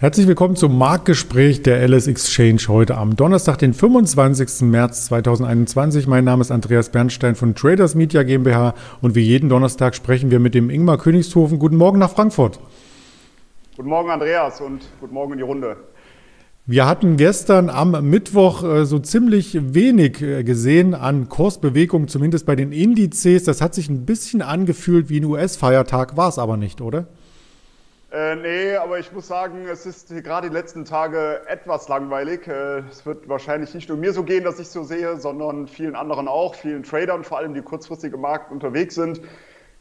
Herzlich willkommen zum Marktgespräch der LS Exchange heute am Donnerstag, den 25. März 2021. Mein Name ist Andreas Bernstein von Traders Media GmbH und wie jeden Donnerstag sprechen wir mit dem Ingmar Königshofen. Guten Morgen nach Frankfurt. Guten Morgen, Andreas, und guten Morgen in die Runde. Wir hatten gestern am Mittwoch äh, so ziemlich wenig äh, gesehen an Kursbewegung, zumindest bei den Indizes. Das hat sich ein bisschen angefühlt wie ein US-Feiertag, war es aber nicht, oder? Äh, nee, aber ich muss sagen, es ist gerade die letzten Tage etwas langweilig. Äh, es wird wahrscheinlich nicht nur mir so gehen, dass ich so sehe, sondern vielen anderen auch, vielen Tradern, vor allem die kurzfristig im Markt unterwegs sind.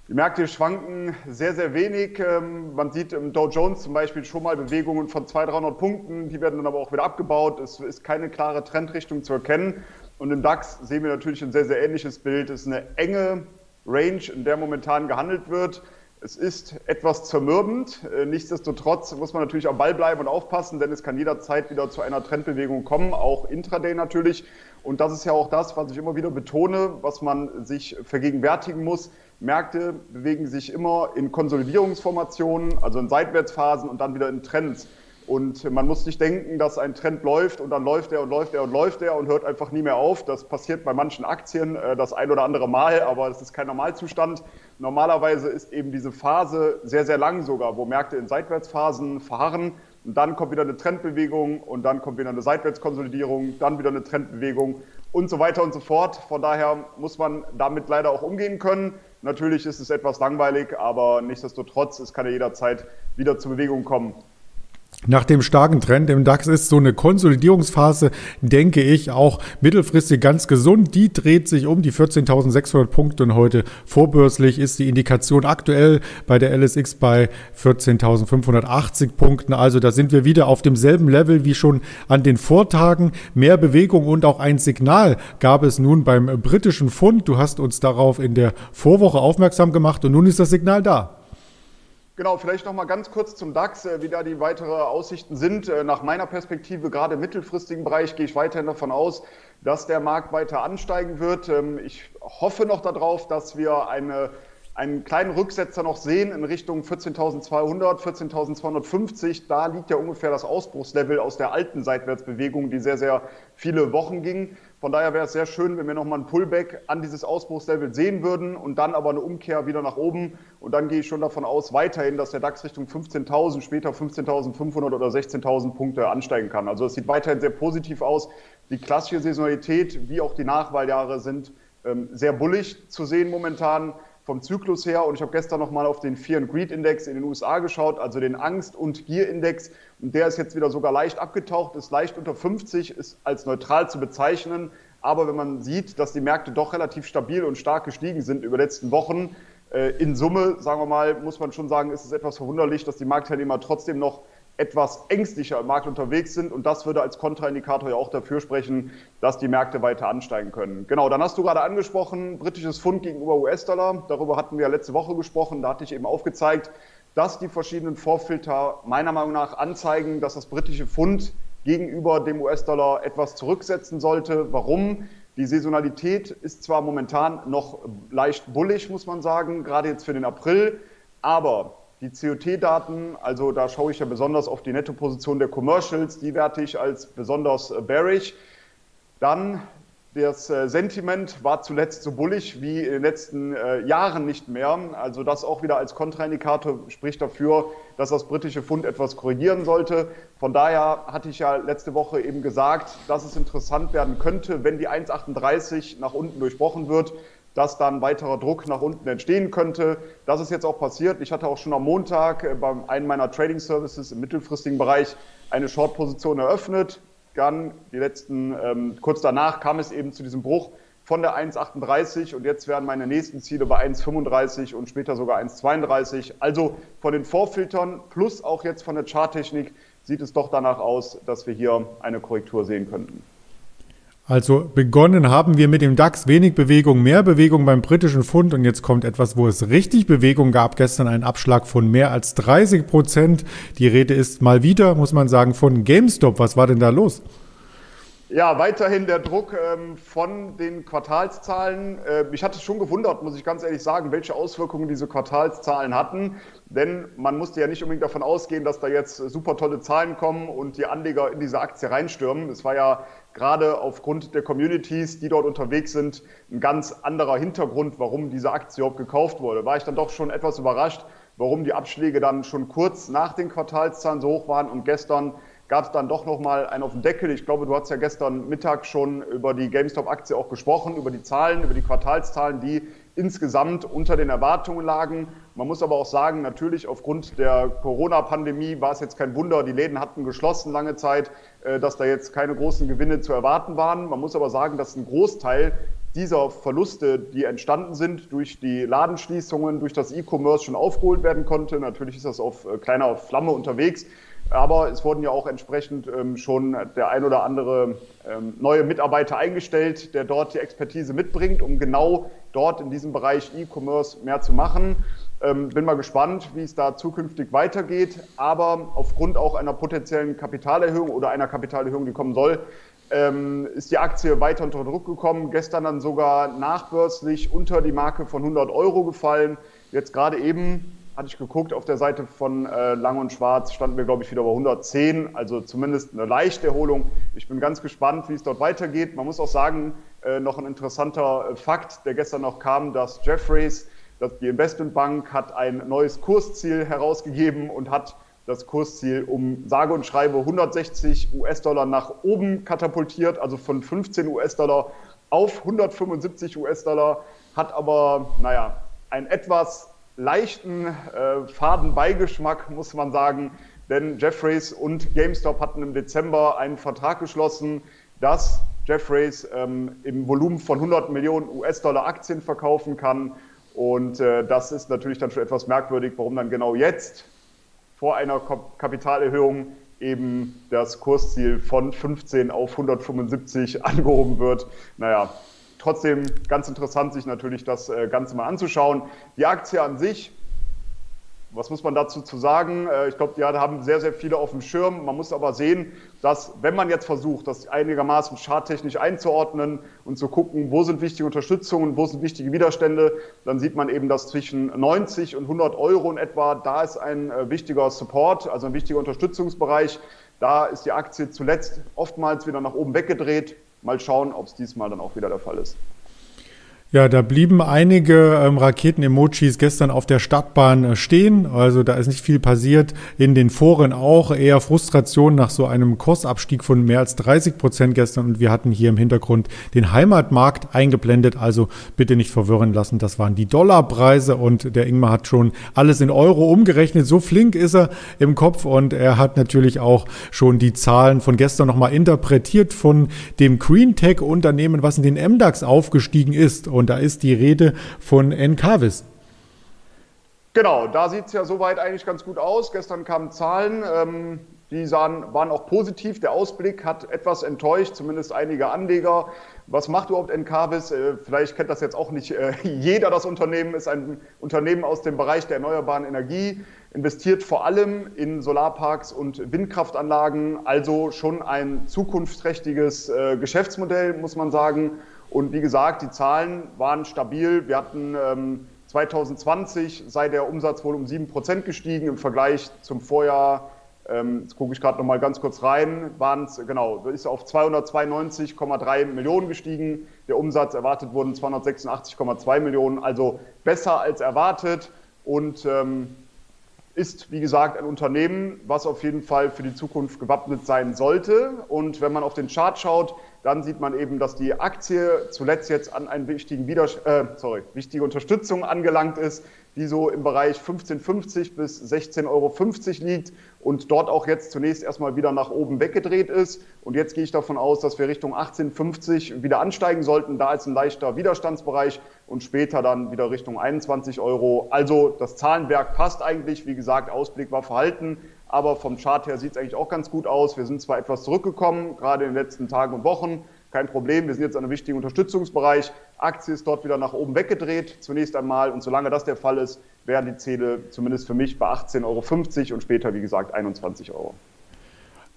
Die Märkte schwanken sehr, sehr wenig. Ähm, man sieht im Dow Jones zum Beispiel schon mal Bewegungen von 200, 300 Punkten. Die werden dann aber auch wieder abgebaut. Es ist keine klare Trendrichtung zu erkennen. Und im DAX sehen wir natürlich ein sehr, sehr ähnliches Bild. Es ist eine enge Range, in der momentan gehandelt wird. Es ist etwas zermürbend. Äh, nichtsdestotrotz muss man natürlich am Ball bleiben und aufpassen, denn es kann jederzeit wieder zu einer Trendbewegung kommen, auch intraday natürlich. Und das ist ja auch das, was ich immer wieder betone, was man sich vergegenwärtigen muss. Märkte bewegen sich immer in Konsolidierungsformationen, also in Seitwärtsphasen und dann wieder in Trends. Und man muss nicht denken, dass ein Trend läuft und dann läuft er und läuft er und läuft er und hört einfach nie mehr auf. Das passiert bei manchen Aktien äh, das ein oder andere Mal, aber das ist kein Normalzustand. Normalerweise ist eben diese Phase sehr, sehr lang sogar, wo Märkte in Seitwärtsphasen verharren und dann kommt wieder eine Trendbewegung und dann kommt wieder eine Seitwärtskonsolidierung, dann wieder eine Trendbewegung und so weiter und so fort. Von daher muss man damit leider auch umgehen können. Natürlich ist es etwas langweilig, aber nichtsdestotrotz, es kann ja jederzeit wieder zur Bewegung kommen. Nach dem starken Trend im DAX ist so eine Konsolidierungsphase, denke ich, auch mittelfristig ganz gesund. Die dreht sich um die 14.600 Punkte und heute vorbörslich ist die Indikation aktuell bei der LSX bei 14.580 Punkten. Also da sind wir wieder auf demselben Level wie schon an den Vortagen. Mehr Bewegung und auch ein Signal gab es nun beim britischen Fund. Du hast uns darauf in der Vorwoche aufmerksam gemacht und nun ist das Signal da. Genau, vielleicht noch mal ganz kurz zum DAX, äh, wie da die weiteren Aussichten sind. Äh, nach meiner Perspektive, gerade im mittelfristigen Bereich, gehe ich weiterhin davon aus, dass der Markt weiter ansteigen wird. Ähm, ich hoffe noch darauf, dass wir eine, einen kleinen Rücksetzer noch sehen in Richtung 14.200, 14.250. Da liegt ja ungefähr das Ausbruchslevel aus der alten Seitwärtsbewegung, die sehr, sehr viele Wochen ging. Von daher wäre es sehr schön, wenn wir nochmal ein Pullback an dieses Ausbruchslevel sehen würden und dann aber eine Umkehr wieder nach oben. Und dann gehe ich schon davon aus, weiterhin, dass der DAX Richtung 15.000, später 15.500 oder 16.000 Punkte ansteigen kann. Also es sieht weiterhin sehr positiv aus. Die klassische Saisonalität wie auch die Nachwahljahre sind ähm, sehr bullig zu sehen momentan vom Zyklus her. Und ich habe gestern nochmal auf den Fear and Greed Index in den USA geschaut, also den Angst- und Gier-Index. Und der ist jetzt wieder sogar leicht abgetaucht, ist leicht unter 50, ist als neutral zu bezeichnen. Aber wenn man sieht, dass die Märkte doch relativ stabil und stark gestiegen sind über die letzten Wochen, äh, in Summe, sagen wir mal, muss man schon sagen, ist es etwas verwunderlich, dass die Marktteilnehmer trotzdem noch etwas ängstlicher im Markt unterwegs sind. Und das würde als Kontraindikator ja auch dafür sprechen, dass die Märkte weiter ansteigen können. Genau, dann hast du gerade angesprochen, britisches Pfund gegenüber US-Dollar. Darüber hatten wir letzte Woche gesprochen. Da hatte ich eben aufgezeigt, dass die verschiedenen Vorfilter meiner Meinung nach anzeigen, dass das britische Pfund gegenüber dem US-Dollar etwas zurücksetzen sollte. Warum? Die Saisonalität ist zwar momentan noch leicht bullig, muss man sagen, gerade jetzt für den April, aber die COT-Daten, also da schaue ich ja besonders auf die Nettoposition der Commercials, die werte ich als besonders äh, bearish. Dann das äh, Sentiment war zuletzt so bullig wie in den letzten äh, Jahren nicht mehr. Also das auch wieder als Kontraindikator spricht dafür, dass das britische Pfund etwas korrigieren sollte. Von daher hatte ich ja letzte Woche eben gesagt, dass es interessant werden könnte, wenn die 1,38 nach unten durchbrochen wird dass dann weiterer Druck nach unten entstehen könnte. Das ist jetzt auch passiert. Ich hatte auch schon am Montag äh, bei einem meiner Trading Services im mittelfristigen Bereich eine Short-Position eröffnet. Dann die letzten, ähm, kurz danach kam es eben zu diesem Bruch von der 1,38 und jetzt werden meine nächsten Ziele bei 1,35 und später sogar 1,32. Also von den Vorfiltern plus auch jetzt von der Charttechnik sieht es doch danach aus, dass wir hier eine Korrektur sehen könnten. Also begonnen haben wir mit dem DAX wenig Bewegung, mehr Bewegung beim britischen Pfund und jetzt kommt etwas, wo es richtig Bewegung gab. Gestern ein Abschlag von mehr als 30 Prozent. Die Rede ist mal wieder, muss man sagen, von GameStop. Was war denn da los? Ja, weiterhin der Druck ähm, von den Quartalszahlen. Äh, mich hat es schon gewundert, muss ich ganz ehrlich sagen, welche Auswirkungen diese Quartalszahlen hatten. Denn man musste ja nicht unbedingt davon ausgehen, dass da jetzt super tolle Zahlen kommen und die Anleger in diese Aktie reinstürmen. Es war ja gerade aufgrund der Communities, die dort unterwegs sind, ein ganz anderer Hintergrund, warum diese Aktie überhaupt gekauft wurde. War ich dann doch schon etwas überrascht, warum die Abschläge dann schon kurz nach den Quartalszahlen so hoch waren und gestern gab es dann doch noch mal einen auf den Deckel. Ich glaube, du hast ja gestern Mittag schon über die GameStop-Aktie auch gesprochen, über die Zahlen, über die Quartalszahlen, die insgesamt unter den Erwartungen lagen. Man muss aber auch sagen, natürlich aufgrund der Corona-Pandemie war es jetzt kein Wunder. Die Läden hatten geschlossen lange Zeit, äh, dass da jetzt keine großen Gewinne zu erwarten waren. Man muss aber sagen, dass ein Großteil dieser Verluste, die entstanden sind durch die Ladenschließungen, durch das E-Commerce schon aufgeholt werden konnte. Natürlich ist das auf äh, kleiner Flamme unterwegs. Aber es wurden ja auch entsprechend ähm, schon der ein oder andere ähm, neue Mitarbeiter eingestellt, der dort die Expertise mitbringt, um genau dort in diesem Bereich E-Commerce mehr zu machen. Ähm, bin mal gespannt, wie es da zukünftig weitergeht. Aber aufgrund auch einer potenziellen Kapitalerhöhung oder einer Kapitalerhöhung, die kommen soll, ähm, ist die Aktie weiter unter Druck gekommen. Gestern dann sogar nachbörslich unter die Marke von 100 Euro gefallen. Jetzt gerade eben hatte ich geguckt, auf der Seite von äh, Lang und Schwarz standen wir, glaube ich, wieder bei 110, also zumindest eine leichte Erholung. Ich bin ganz gespannt, wie es dort weitergeht. Man muss auch sagen, äh, noch ein interessanter äh, Fakt, der gestern noch kam, dass Jeffreys, dass die Investmentbank hat ein neues Kursziel herausgegeben und hat das Kursziel um sage und schreibe 160 US-Dollar nach oben katapultiert, also von 15 US-Dollar auf 175 US-Dollar, hat aber, naja, ein etwas leichten äh, Fadenbeigeschmack, muss man sagen. Denn Jeffreys und GameStop hatten im Dezember einen Vertrag geschlossen, dass Jeffreys ähm, im Volumen von 100 Millionen US-Dollar Aktien verkaufen kann. Und äh, das ist natürlich dann schon etwas merkwürdig, warum dann genau jetzt vor einer Kapitalerhöhung eben das Kursziel von 15 auf 175 angehoben wird. Naja, trotzdem ganz interessant, sich natürlich das äh, Ganze mal anzuschauen. Die Aktie an sich, was muss man dazu zu sagen? Äh, ich glaube, die haben sehr, sehr viele auf dem Schirm. Man muss aber sehen, dass wenn man jetzt versucht, das einigermaßen charttechnisch einzuordnen und zu gucken, wo sind wichtige Unterstützungen, wo sind wichtige Widerstände, dann sieht man eben, dass zwischen 90 und 100 Euro in etwa, da ist ein äh, wichtiger Support, also ein wichtiger Unterstützungsbereich. Da ist die Aktie zuletzt oftmals wieder nach oben weggedreht. Mal schauen, ob es diesmal dann auch wieder der Fall ist. Ja, da blieben einige ähm, Raketen-Emojis gestern auf der Stadtbahn äh, stehen. Also da ist nicht viel passiert. In den Foren auch eher Frustration nach so einem Kursabstieg von mehr als 30 Prozent gestern. Und wir hatten hier im Hintergrund den Heimatmarkt eingeblendet. Also bitte nicht verwirren lassen. Das waren die Dollarpreise und der Ingmar hat schon alles in Euro umgerechnet. So flink ist er im Kopf und er hat natürlich auch schon die Zahlen von gestern nochmal interpretiert von dem Green Tech Unternehmen, was in den MDAX aufgestiegen ist. Und und da ist die Rede von Encarvis. Genau, da sieht es ja soweit eigentlich ganz gut aus. Gestern kamen Zahlen, ähm, die sahen, waren auch positiv. Der Ausblick hat etwas enttäuscht, zumindest einige Anleger. Was macht überhaupt Encarvis? Äh, vielleicht kennt das jetzt auch nicht äh, jeder. Das Unternehmen ist ein Unternehmen aus dem Bereich der erneuerbaren Energie, investiert vor allem in Solarparks und Windkraftanlagen, also schon ein zukunftsträchtiges äh, Geschäftsmodell, muss man sagen. Und wie gesagt, die Zahlen waren stabil. Wir hatten ähm, 2020 sei der Umsatz wohl um 7 Prozent gestiegen im Vergleich zum Vorjahr. Ähm, jetzt gucke ich gerade noch mal ganz kurz rein. Waren es genau, ist auf 292,3 Millionen gestiegen. Der Umsatz erwartet wurden 286,2 Millionen, also besser als erwartet und ähm, ist, wie gesagt, ein Unternehmen, was auf jeden Fall für die Zukunft gewappnet sein sollte. Und wenn man auf den Chart schaut, dann sieht man eben, dass die Aktie zuletzt jetzt an einen wichtigen Widers äh, sorry, wichtige Unterstützung angelangt ist, die so im Bereich 15,50 bis 16,50 Euro liegt und dort auch jetzt zunächst erstmal wieder nach oben weggedreht ist. Und jetzt gehe ich davon aus, dass wir Richtung 18,50 wieder ansteigen sollten. Da ist ein leichter Widerstandsbereich und später dann wieder Richtung 21 Euro. Also das Zahlenwerk passt eigentlich. Wie gesagt, Ausblick war verhalten aber vom Chart her sieht es eigentlich auch ganz gut aus. Wir sind zwar etwas zurückgekommen, gerade in den letzten Tagen und Wochen, kein Problem. Wir sind jetzt an einem wichtigen Unterstützungsbereich. Aktie ist dort wieder nach oben weggedreht, zunächst einmal. Und solange das der Fall ist, wären die Ziele zumindest für mich bei 18,50 Euro und später, wie gesagt, 21 Euro.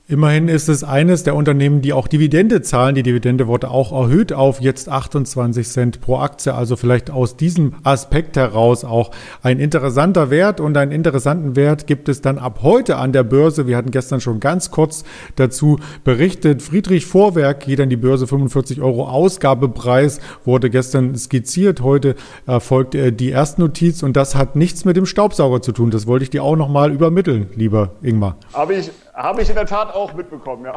Immerhin ist es eines der Unternehmen, die auch Dividende zahlen. Die Dividende wurde auch erhöht auf jetzt 28 Cent pro Aktie. Also vielleicht aus diesem Aspekt heraus auch ein interessanter Wert. Und einen interessanten Wert gibt es dann ab heute an der Börse. Wir hatten gestern schon ganz kurz dazu berichtet. Friedrich Vorwerk geht an die Börse 45 Euro Ausgabepreis, wurde gestern skizziert. Heute erfolgt äh, die Erstnotiz und das hat nichts mit dem Staubsauger zu tun. Das wollte ich dir auch nochmal übermitteln, lieber Ingmar. Habe ich, habe ich in der Tat auch mitbekommen, ja.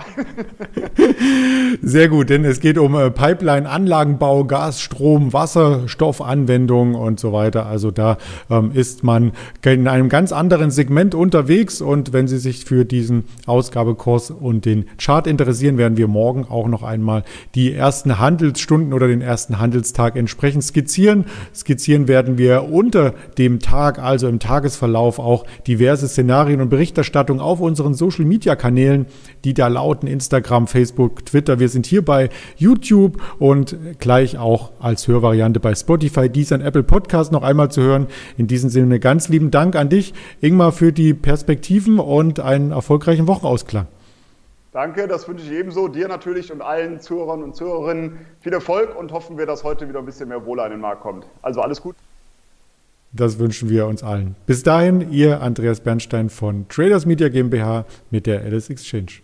Sehr gut, denn es geht um äh, Pipeline-Anlagenbau, Gas, Strom, Wasserstoffanwendung und so weiter. Also da ähm, ist man in einem ganz anderen Segment unterwegs und wenn Sie sich für diesen Ausgabekurs und den Chart interessieren, werden wir morgen auch noch einmal die ersten Handelsstunden oder den ersten Handelstag entsprechend skizzieren. Skizzieren werden wir unter dem Tag, also im Tagesverlauf auch diverse Szenarien und Berichterstattung auf unseren Social Media Kanälen, die da lauten Instagram, Facebook, Twitter. Wir sind hier bei YouTube und gleich auch als Hörvariante bei Spotify, dies an Apple Podcast noch einmal zu hören. In diesem Sinne ganz lieben Dank an dich, Ingmar, für die Perspektiven und einen erfolgreichen Wochenausklang. Danke, das wünsche ich ebenso. Dir natürlich und allen Zuhörern und Zuhörerinnen viel Erfolg und hoffen wir, dass heute wieder ein bisschen mehr Wohle an den Markt kommt. Also alles gut. Das wünschen wir uns allen. Bis dahin, ihr Andreas Bernstein von Traders Media GmbH mit der Alice Exchange.